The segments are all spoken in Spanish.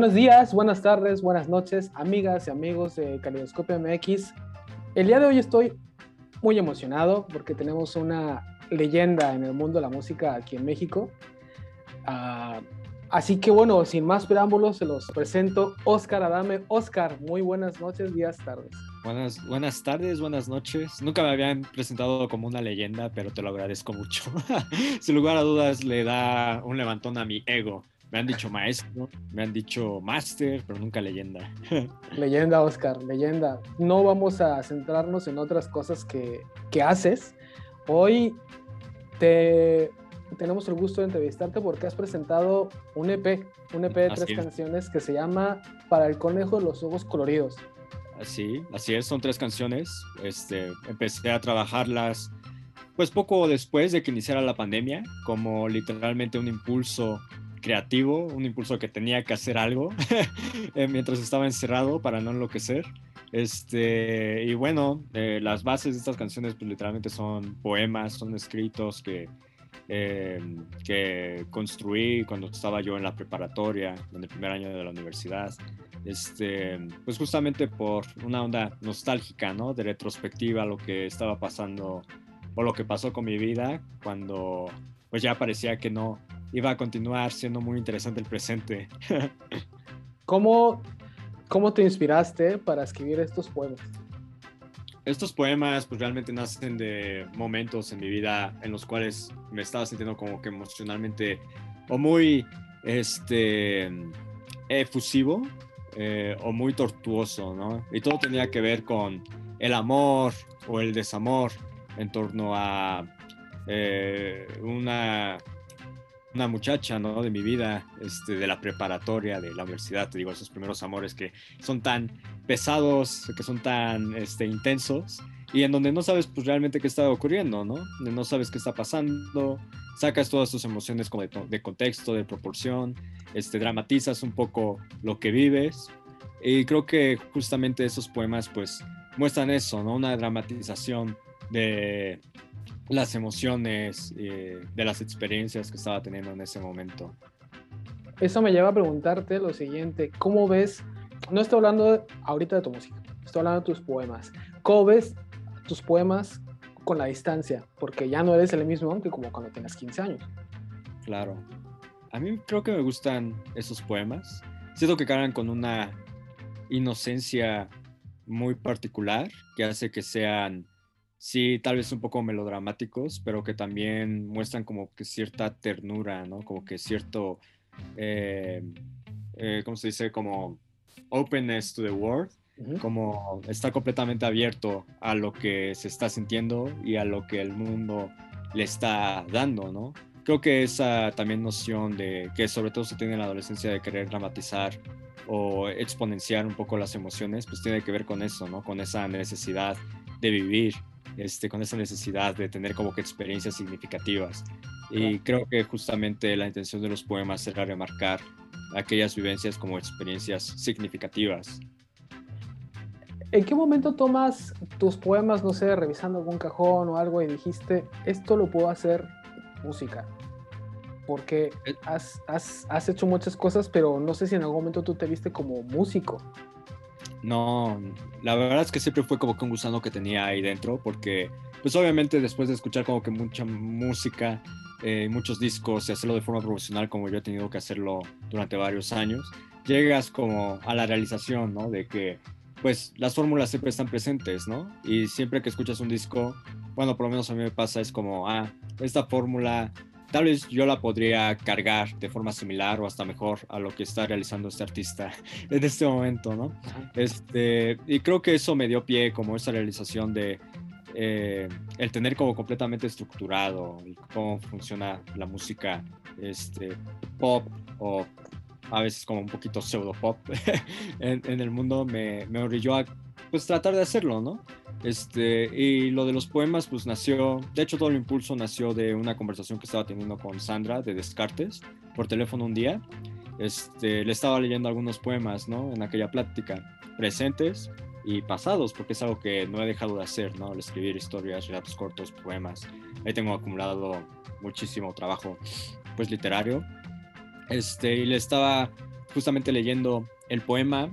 Buenos días, buenas tardes, buenas noches, amigas y amigos de Calidoscopio MX. El día de hoy estoy muy emocionado porque tenemos una leyenda en el mundo de la música aquí en México. Uh, así que bueno, sin más preámbulos, se los presento Oscar Adame. Oscar, muy buenas noches, días, tardes. Buenas, buenas tardes, buenas noches. Nunca me habían presentado como una leyenda, pero te lo agradezco mucho. Sin lugar a dudas, le da un levantón a mi ego. Me han dicho maestro, me han dicho máster, pero nunca leyenda. leyenda, Oscar, leyenda. No vamos a centrarnos en otras cosas que, que haces. Hoy te tenemos el gusto de entrevistarte porque has presentado un EP, un EP de tres canciones que se llama Para el conejo de los ojos coloridos. Así, así es, son tres canciones. Este, empecé a trabajarlas pues poco después de que iniciara la pandemia, como literalmente un impulso creativo, un impulso que tenía que hacer algo eh, mientras estaba encerrado para no enloquecer. Este, y bueno, eh, las bases de estas canciones pues literalmente son poemas, son escritos que, eh, que construí cuando estaba yo en la preparatoria, en el primer año de la universidad. Este, pues justamente por una onda nostálgica, ¿no? De retrospectiva, lo que estaba pasando o lo que pasó con mi vida cuando pues ya parecía que no iba a continuar siendo muy interesante el presente. ¿Cómo, ¿Cómo te inspiraste para escribir estos poemas? Estos poemas pues realmente nacen de momentos en mi vida en los cuales me estaba sintiendo como que emocionalmente o muy este efusivo eh, o muy tortuoso, ¿no? Y todo tenía que ver con el amor o el desamor en torno a eh, una una muchacha, ¿no? De mi vida, este, de la preparatoria, de la universidad, te digo, esos primeros amores que son tan pesados, que son tan este, intensos, y en donde no sabes pues realmente qué está ocurriendo, ¿no? No sabes qué está pasando, sacas todas tus emociones como de, contexto, de proporción, este, dramatizas un poco lo que vives, y creo que justamente esos poemas pues muestran eso, ¿no? Una dramatización de las emociones, eh, de las experiencias que estaba teniendo en ese momento. Eso me lleva a preguntarte lo siguiente, ¿cómo ves? No estoy hablando ahorita de tu música, estoy hablando de tus poemas. ¿Cómo ves tus poemas con la distancia? Porque ya no eres el mismo que como cuando tenías 15 años. Claro. A mí creo que me gustan esos poemas. Siento que cargan con una inocencia muy particular que hace que sean sí, tal vez un poco melodramáticos, pero que también muestran como que cierta ternura, ¿no? Como que cierto, eh, eh, ¿cómo se dice? Como openness to the world, como está completamente abierto a lo que se está sintiendo y a lo que el mundo le está dando, ¿no? Creo que esa también noción de que sobre todo se tiene en la adolescencia de querer dramatizar o exponenciar un poco las emociones, pues tiene que ver con eso, ¿no? Con esa necesidad de vivir este, con esa necesidad de tener como que experiencias significativas. Y creo que justamente la intención de los poemas era remarcar aquellas vivencias como experiencias significativas. ¿En qué momento tomas tus poemas, no sé, revisando algún cajón o algo y dijiste, esto lo puedo hacer música? Porque eh. has, has, has hecho muchas cosas, pero no sé si en algún momento tú te viste como músico. No, la verdad es que siempre fue como que un gusano que tenía ahí dentro, porque pues obviamente después de escuchar como que mucha música, eh, muchos discos y hacerlo de forma profesional como yo he tenido que hacerlo durante varios años, llegas como a la realización, ¿no? De que pues las fórmulas siempre están presentes, ¿no? Y siempre que escuchas un disco, bueno, por lo menos a mí me pasa, es como, ah, esta fórmula tal vez yo la podría cargar de forma similar o hasta mejor a lo que está realizando este artista en este momento, ¿no? Este, y creo que eso me dio pie como esa realización de eh, el tener como completamente estructurado y cómo funciona la música este, pop o a veces como un poquito pseudo pop en, en, el mundo me, me orilló a pues tratar de hacerlo, ¿no? Este, y lo de los poemas, pues nació, de hecho todo el impulso nació de una conversación que estaba teniendo con Sandra de Descartes por teléfono un día. Este, le estaba leyendo algunos poemas, ¿no? En aquella plática, presentes y pasados, porque es algo que no he dejado de hacer, ¿no? El escribir historias, relatos cortos, poemas. Ahí tengo acumulado muchísimo trabajo, pues literario. Este, y le estaba justamente leyendo el poema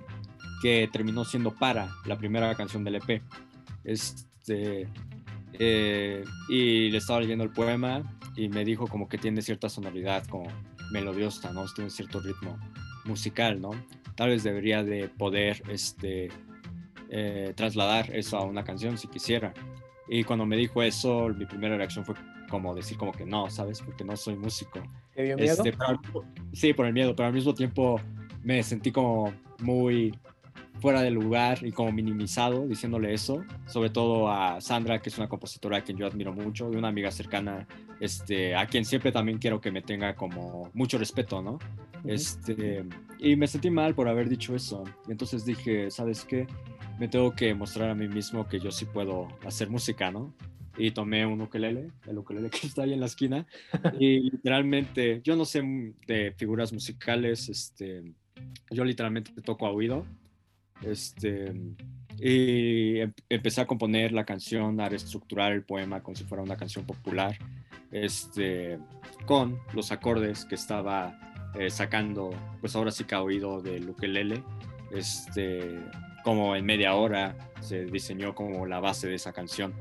que terminó siendo para la primera canción del EP. Este, eh, y le estaba leyendo el poema y me dijo como que tiene cierta sonoridad como melodiosa, ¿no? Tiene cierto ritmo musical, ¿no? Tal vez debería de poder este, eh, trasladar eso a una canción si quisiera. Y cuando me dijo eso, mi primera reacción fue como decir como que no, ¿sabes? Porque no soy músico. ¿Te dio miedo? Este, sí, por el miedo, pero al mismo tiempo me sentí como muy fuera de lugar y como minimizado diciéndole eso, sobre todo a Sandra, que es una compositora a quien yo admiro mucho, de una amiga cercana, este, a quien siempre también quiero que me tenga como mucho respeto, ¿no? Este, y me sentí mal por haber dicho eso. Y entonces dije, ¿sabes qué? Me tengo que mostrar a mí mismo que yo sí puedo hacer música, ¿no? Y tomé un ukelele, el ukelele que está ahí en la esquina, y literalmente, yo no sé de figuras musicales, este, yo literalmente toco a oído, este, y em, empecé a componer la canción, a reestructurar el poema como si fuera una canción popular, este, con los acordes que estaba eh, sacando, pues ahora sí que ha oído del ukelele, este, como en media hora se diseñó como la base de esa canción.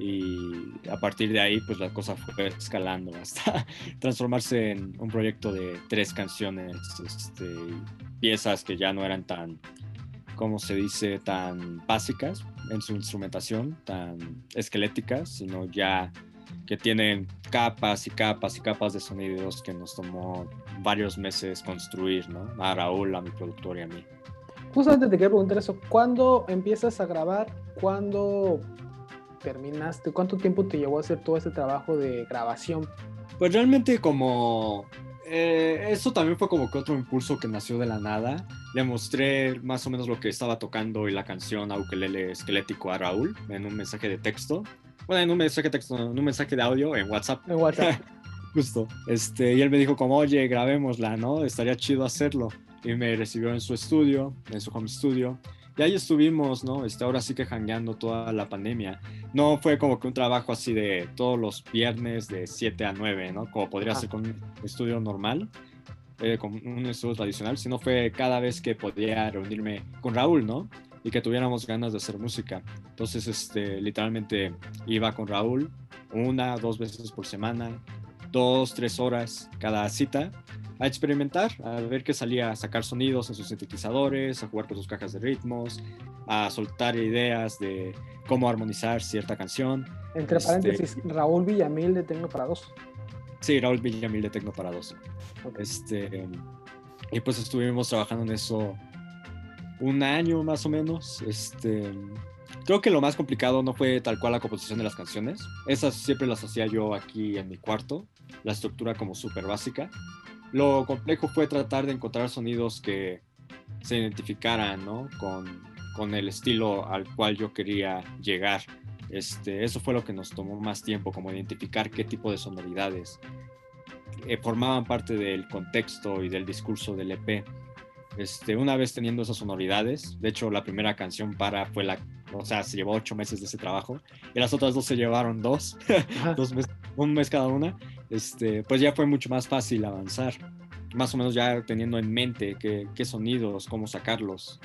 Y a partir de ahí pues la cosa fue escalando hasta transformarse en un proyecto de tres canciones, este, piezas que ya no eran tan, como se dice, tan básicas en su instrumentación, tan esqueléticas, sino ya que tienen capas y capas y capas de sonidos que nos tomó varios meses construir, ¿no? A Raúl, a mi productor y a mí. Justamente te quería preguntar eso, ¿cuándo empiezas a grabar? ¿Cuándo terminaste? ¿Cuánto tiempo te llevó a hacer todo este trabajo de grabación? Pues realmente como... Eh, eso también fue como que otro impulso que nació de la nada. Le mostré más o menos lo que estaba tocando y la canción a ukelele esquelético a Raúl en un mensaje de texto. Bueno, en un mensaje de texto, en un mensaje de audio en WhatsApp. En WhatsApp. Justo. Este, y él me dijo como, oye, grabémosla, ¿no? Estaría chido hacerlo. Y me recibió en su estudio, en su home studio. Y ahí estuvimos, ¿no? Este, ahora sí que jangueando toda la pandemia. No fue como que un trabajo así de todos los viernes de 7 a 9, ¿no? Como podría ser con un estudio normal, eh, con un estudio tradicional, sino fue cada vez que podía reunirme con Raúl, ¿no? Y que tuviéramos ganas de hacer música. Entonces, este, literalmente iba con Raúl una, dos veces por semana, dos, tres horas cada cita a experimentar, a ver qué salía, a sacar sonidos en sus sintetizadores, a jugar con sus cajas de ritmos, a soltar ideas de cómo armonizar cierta canción. Entre este, paréntesis, Raúl Villamil de Tecno para dos. Sí, Raúl Villamil de Tecno para dos. Este, y pues estuvimos trabajando en eso un año más o menos. Este, creo que lo más complicado no fue tal cual la composición de las canciones. Esas siempre las hacía yo aquí en mi cuarto, la estructura como súper básica. Lo complejo fue tratar de encontrar sonidos que se identificaran ¿no? con, con, el estilo al cual yo quería llegar. Este, eso fue lo que nos tomó más tiempo, como identificar qué tipo de sonoridades eh, formaban parte del contexto y del discurso del EP. Este, una vez teniendo esas sonoridades, de hecho la primera canción para fue la, o sea, se llevó ocho meses de ese trabajo y las otras dos se llevaron dos, dos meses, un mes cada una, este, pues ya fue mucho más fácil avanzar, más o menos ya teniendo en mente qué, qué sonidos, cómo sacarlos.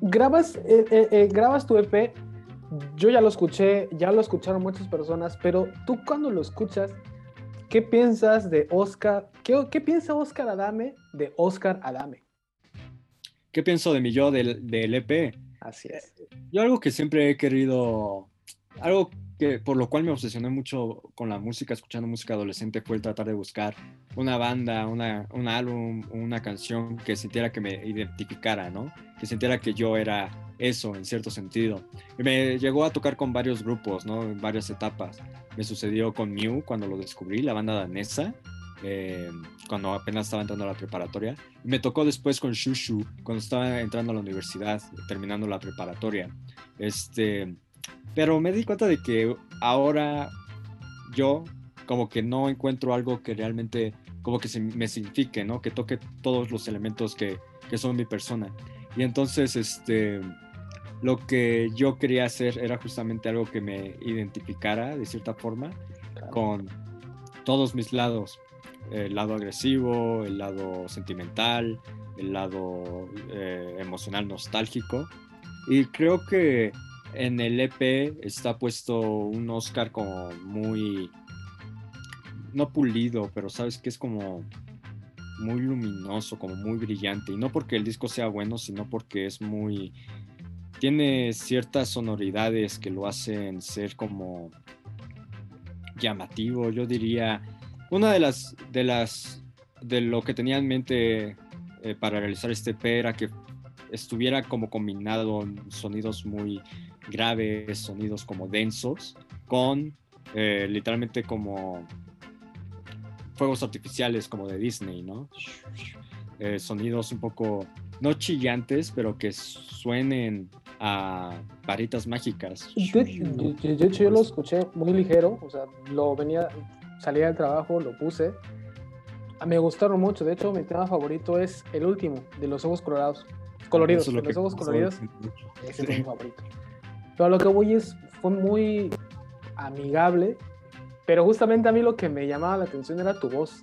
Grabas, eh, eh, eh, grabas tu EP, yo ya lo escuché, ya lo escucharon muchas personas, pero tú cuando lo escuchas, ¿qué piensas de Oscar? ¿Qué, qué piensa Oscar Adame de Oscar Adame? ¿Qué pienso de mi yo del, del EP? Así es. Yo algo que siempre he querido, algo que por lo cual me obsesioné mucho con la música, escuchando música adolescente, fue el tratar de buscar una banda, una, un álbum, una canción que sintiera que me identificara, ¿no? Que sintiera que yo era eso en cierto sentido. Y me llegó a tocar con varios grupos, ¿no? En varias etapas. Me sucedió con Mew cuando lo descubrí, la banda danesa, eh, cuando apenas estaba entrando a la preparatoria. me tocó después con Shushu, cuando estaba entrando a la universidad, terminando la preparatoria. Este, pero me di cuenta de que ahora yo como que no encuentro algo que realmente como que se me signifique, ¿no? Que toque todos los elementos que, que son mi persona. Y entonces, este, lo que yo quería hacer era justamente algo que me identificara de cierta forma con todos mis lados el lado agresivo, el lado sentimental, el lado eh, emocional nostálgico. Y creo que en el EP está puesto un Oscar como muy, no pulido, pero sabes que es como muy luminoso, como muy brillante. Y no porque el disco sea bueno, sino porque es muy... Tiene ciertas sonoridades que lo hacen ser como llamativo, yo diría. Una de las, de las, de lo que tenía en mente eh, para realizar este EP era que estuviera como combinado sonidos muy graves, sonidos como densos, con eh, literalmente como fuegos artificiales como de Disney, ¿no? Eh, sonidos un poco, no chillantes, pero que suenen a varitas mágicas. De, hecho, yo lo escuché muy ligero, o sea, lo venía, salía del trabajo, lo puse. Me gustaron mucho, de hecho, mi tema favorito es el último, de los ojos colorados. Coloridos, los ojos coloridos. Ese es mi favorito. Pero lo que voy es, fue muy amigable, pero justamente a mí lo que me llamaba la atención era tu voz,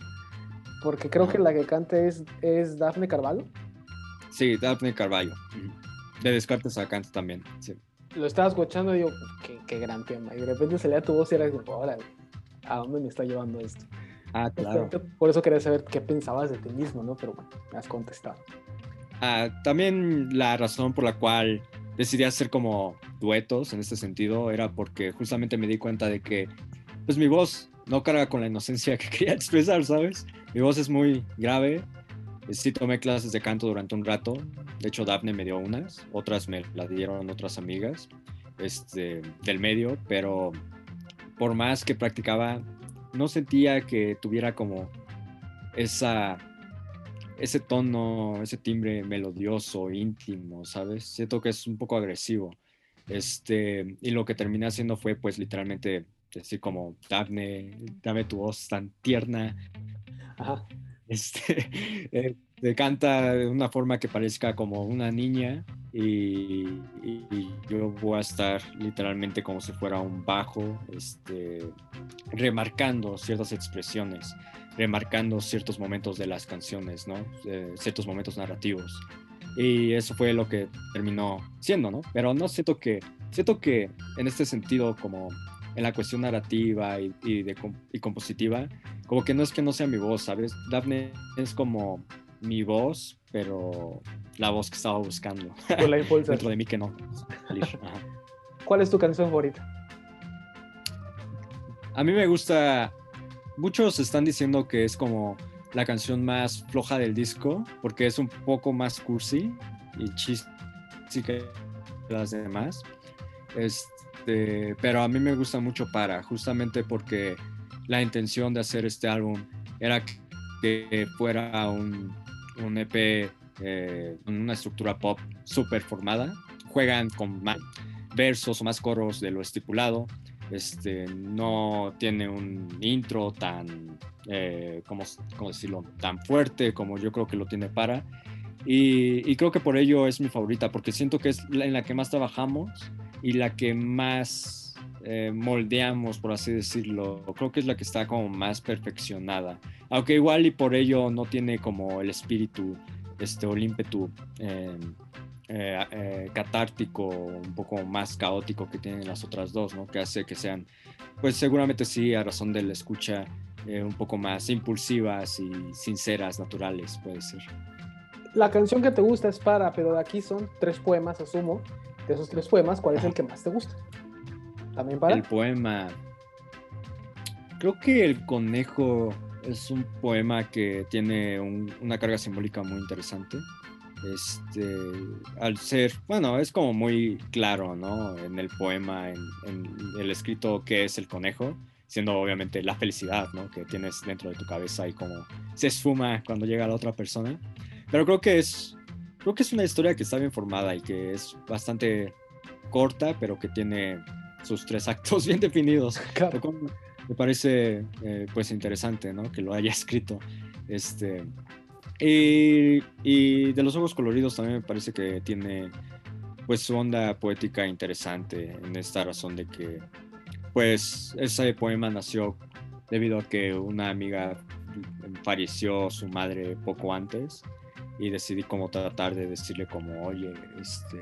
porque creo que la que canta es, es Daphne Carvalho. Sí, Daphne Carvalho. De Descartes a canta también, sí. Lo estaba escuchando y digo, qué, qué gran tema. Y de repente se leía tu voz y era como, órale, ¿a dónde me está llevando esto? Ah, claro. Por eso quería saber qué pensabas de ti mismo, ¿no? Pero bueno, me has contestado. Ah, también la razón por la cual decidí hacer como duetos en este sentido era porque justamente me di cuenta de que pues mi voz no carga con la inocencia que quería expresar, ¿sabes? Mi voz es muy grave. Sí tomé clases de canto durante un rato. De hecho, Daphne me dio unas, otras me las dieron otras amigas este, del medio, pero por más que practicaba, no sentía que tuviera como esa ese tono, ese timbre melodioso, íntimo, ¿sabes? Siento que es un poco agresivo. Este, y lo que terminé haciendo fue pues literalmente decir como, Daphne, dame tu voz tan tierna. Ajá. Este, eh, canta de una forma que parezca como una niña y, yo voy a estar literalmente como si fuera un bajo, este, remarcando ciertas expresiones, remarcando ciertos momentos de las canciones, ¿no? Eh, ciertos momentos narrativos. Y eso fue lo que terminó siendo, ¿no? Pero no siento que, siento que en este sentido como en la cuestión narrativa y, de, y compositiva, como que no es que no sea mi voz, ¿sabes? Daphne es como mi voz, pero la voz que estaba buscando. la Dentro de mí que no. ¿Cuál es tu canción favorita? A mí me gusta. Muchos están diciendo que es como la canción más floja del disco, porque es un poco más cursi y chiste que las demás. Este, pero a mí me gusta mucho para, justamente porque la intención de hacer este álbum era que fuera un, un EP eh, con una estructura pop súper formada. Juegan con más versos o más coros de lo estipulado. Este, no tiene un intro tan, eh, ¿cómo, decirlo? tan fuerte como yo creo que lo tiene para. Y, y, creo que por ello es mi favorita, porque siento que es en la que más trabajamos y la que más eh, moldeamos, por así decirlo. Creo que es la que está como más perfeccionada. Aunque igual y por ello no tiene como el espíritu este, o el ímpetu em, eh, eh, catártico, un poco más caótico que tienen las otras dos, ¿no? Que hace que sean, pues seguramente sí, a razón de la escucha, un poco más impulsivas y sinceras, naturales, puede ser. La canción que te gusta es para, pero de aquí son tres poemas, asumo de esos tres poemas, ¿cuál es el que más te gusta? También para. El poema. Creo que El Conejo es un poema que tiene una carga simbólica muy interesante. Este, al ser, bueno, es como muy claro, ¿no? En el poema, en, el escrito, qué es el conejo, siendo obviamente la felicidad, ¿no? Que tienes dentro de tu cabeza y como se esfuma cuando llega la otra persona. Pero creo que es creo que es una historia que está bien formada y que es bastante corta, pero que tiene sus tres actos bien definidos. Me parece eh, pues interesante, ¿no? Que lo haya escrito. Este, y, de los ojos coloridos también me parece que tiene pues su onda poética interesante en esta razón de que pues ese poema nació debido a que una amiga falleció su madre poco antes y decidí como tratar de decirle como, oye, este,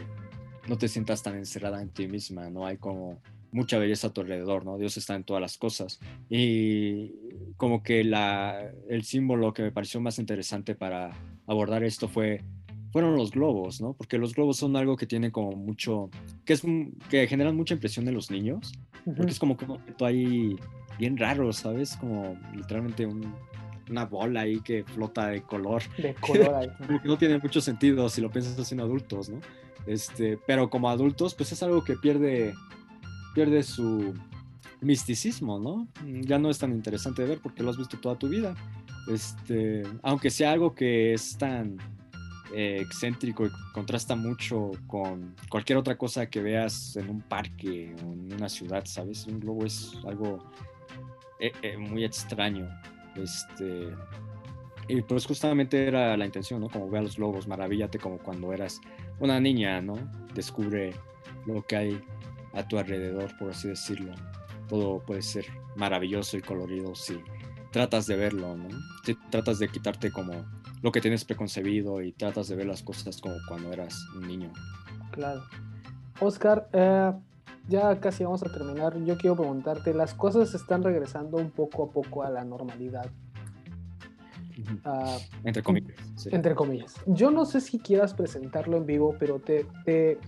no te sientas tan encerrada en ti misma, no hay como mucha belleza a tu alrededor, ¿no? Dios está en todas las cosas. Y como que la, el símbolo que me pareció más interesante para abordar esto fue fueron los globos, ¿no? Porque los globos son algo que tiene como mucho, que es que generan mucha impresión en los niños, porque es como que un objeto ahí bien raro, ¿sabes? Como literalmente una bola ahí que flota de color. De color ahí. no tiene mucho sentido si lo piensas así en adultos, ¿no? Este, pero como adultos, pues es algo que pierde, pierde su misticismo, ¿no? Ya no es tan interesante de ver porque lo has visto toda tu vida. Este, aunque sea algo que es tan eh, excéntrico y contrasta mucho con cualquier otra cosa que veas en un parque o en una ciudad, ¿sabes? Un globo es algo eh, eh, muy extraño. Este, y pues justamente era la intención, ¿no? Como ve a los globos, maravíllate como cuando eras una niña, ¿no? Descubre lo que hay a tu alrededor, por así decirlo. Todo puede ser maravilloso y colorido si tratas de verlo, ¿no? Si tratas de quitarte como lo que tienes preconcebido y tratas de ver las cosas como cuando eras un niño. Claro. Oscar, eh, ya casi vamos a terminar. Yo quiero preguntarte, las cosas están regresando un poco a poco a la normalidad. Ah, entre comillas. Entre comillas. Yo no sé si quieras presentarlo en vivo, pero te, te,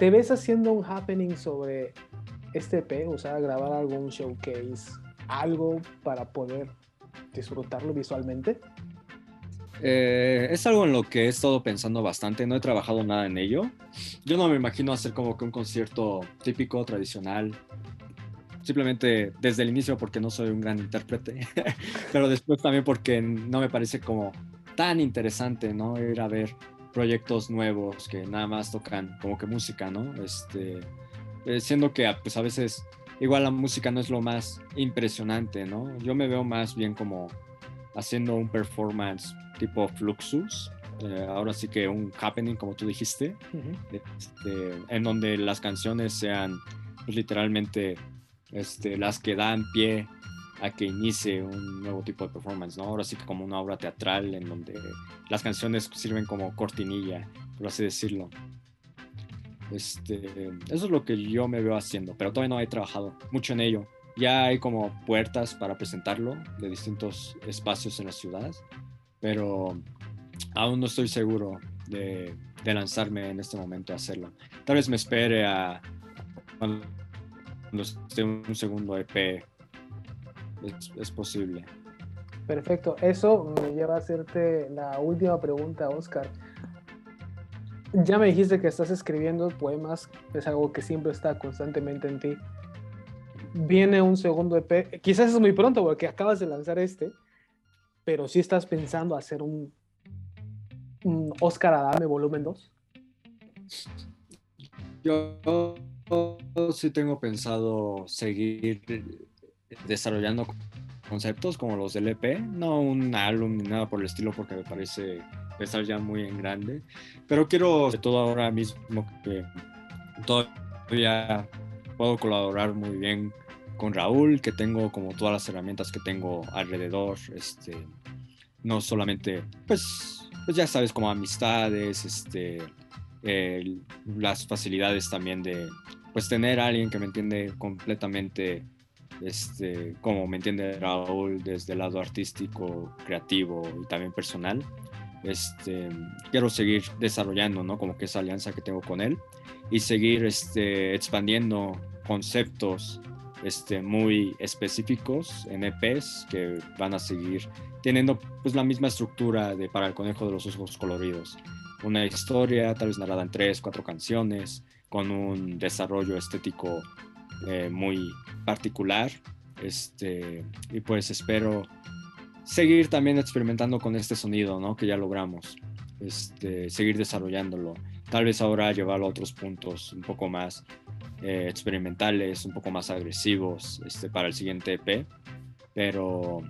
te ves haciendo un happening sobre este EP, o sea, grabar algún showcase, algo para poder disfrutarlo visualmente. Eh, es algo en lo que he estado pensando bastante, no he trabajado nada en ello. Yo no me imagino hacer como que un concierto típico, tradicional, simplemente desde el inicio porque no soy un gran intérprete, pero después también porque no me parece como tan interesante, ¿no? Ir a ver proyectos nuevos que nada más tocan como que música, ¿no? Este, eh, siendo que pues a veces igual la música no es lo más impresionante, ¿no? Yo me veo más bien como haciendo un performance tipo Fluxus, eh, ahora sí que un happening, como tú dijiste, este, en donde las canciones sean pues, literalmente este, las que dan pie a que inicie un nuevo tipo de performance, ¿no? Ahora sí que como una obra teatral en donde las canciones sirven como cortinilla, por así decirlo. Este, eso es lo que yo me veo haciendo, pero todavía no he trabajado mucho en ello. Ya hay como puertas para presentarlo de distintos espacios en la ciudad, pero aún no estoy seguro de, lanzarme en este momento a hacerlo. Tal vez me espere a cuando esté un segundo EP. Es, posible. Perfecto. Eso me lleva a hacerte la última pregunta, Oscar. Ya me dijiste que estás escribiendo poemas, es algo que siempre está constantemente en ti. Viene un segundo EP, quizás es muy pronto porque acabas de lanzar este, pero si estás pensando hacer un, un Oscar Adame volumen 2. Yo sí tengo pensado seguir desarrollando conceptos como los del EP, no un álbum ni nada por el estilo porque me parece estar ya muy en grande, pero quiero sobre todo ahora mismo que todavía puedo colaborar muy bien con Raúl, que tengo como todas las herramientas que tengo alrededor, este, no solamente, pues, pues ya sabes, como amistades, este, las facilidades también de, pues, tener a alguien que me entiende completamente, este, como me entiende Raúl desde el lado artístico, creativo y también personal. Este, quiero seguir desarrollando, ¿no? Como que esa alianza que tengo con él y seguir este, expandiendo conceptos este, muy específicos en EPs que van a seguir teniendo pues la misma estructura de para el conejo de los ojos coloridos. Una historia tal vez narrada en tres, cuatro canciones, con un desarrollo estético eh, muy particular. Este, y pues espero seguir también experimentando con este sonido, ¿no? Que ya logramos. Este, seguir desarrollándolo. Tal vez ahora llevarlo a otros puntos un poco más eh, experimentales, un poco más agresivos este, para el siguiente EP, pero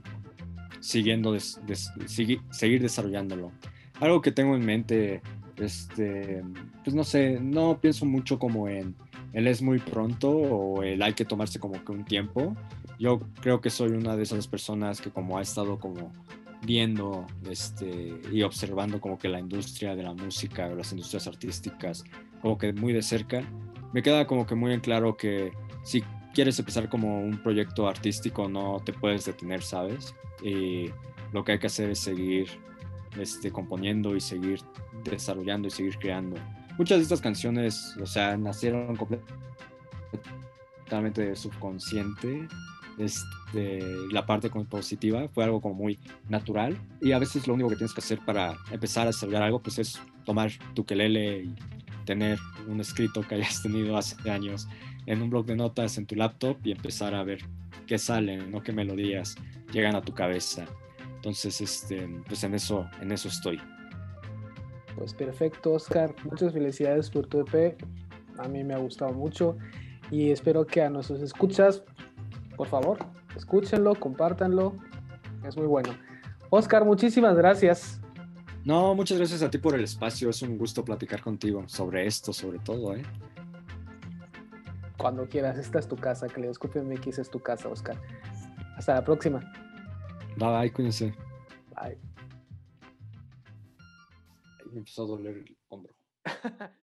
siguiendo seguir desarrollándolo. Algo que tengo en mente, este, pues no sé, no pienso mucho como en el es muy pronto o el hay que tomarse como que un tiempo. yo creo que soy una de esas personas que como ha estado como viendo este, y observando como que la industria de la música, las industrias artísticas, como que muy de cerca, me queda como que muy en claro que si quieres empezar como un proyecto artístico no te puedes detener, ¿sabes? Y lo que hay que hacer es seguir este, componiendo y seguir desarrollando y seguir creando. Muchas de estas canciones, o sea, nacieron completamente subconsciente este, la parte compositiva fue algo como muy natural y a veces lo único que tienes que hacer para empezar a desarrollar algo pues es tomar tu quelele y tener un escrito que hayas tenido hace años en un blog de notas en tu laptop y empezar a ver qué salen, ¿no? qué melodías llegan a tu cabeza. Entonces, este, pues en eso, en eso estoy. Pues perfecto, Oscar. Muchas felicidades por tu EP. A mí me ha gustado mucho y espero que a nuestros escuchas por favor, escúchenlo, compártanlo. Es muy bueno. Oscar, muchísimas gracias. No, muchas gracias a ti por el espacio. Es un gusto platicar contigo sobre esto, sobre todo. ¿eh? Cuando quieras, esta es tu casa. Caleidoscopio MX es tu casa, Oscar. Hasta la próxima. Bye, bye, cuídense. Bye. Me empezó a doler el hombro.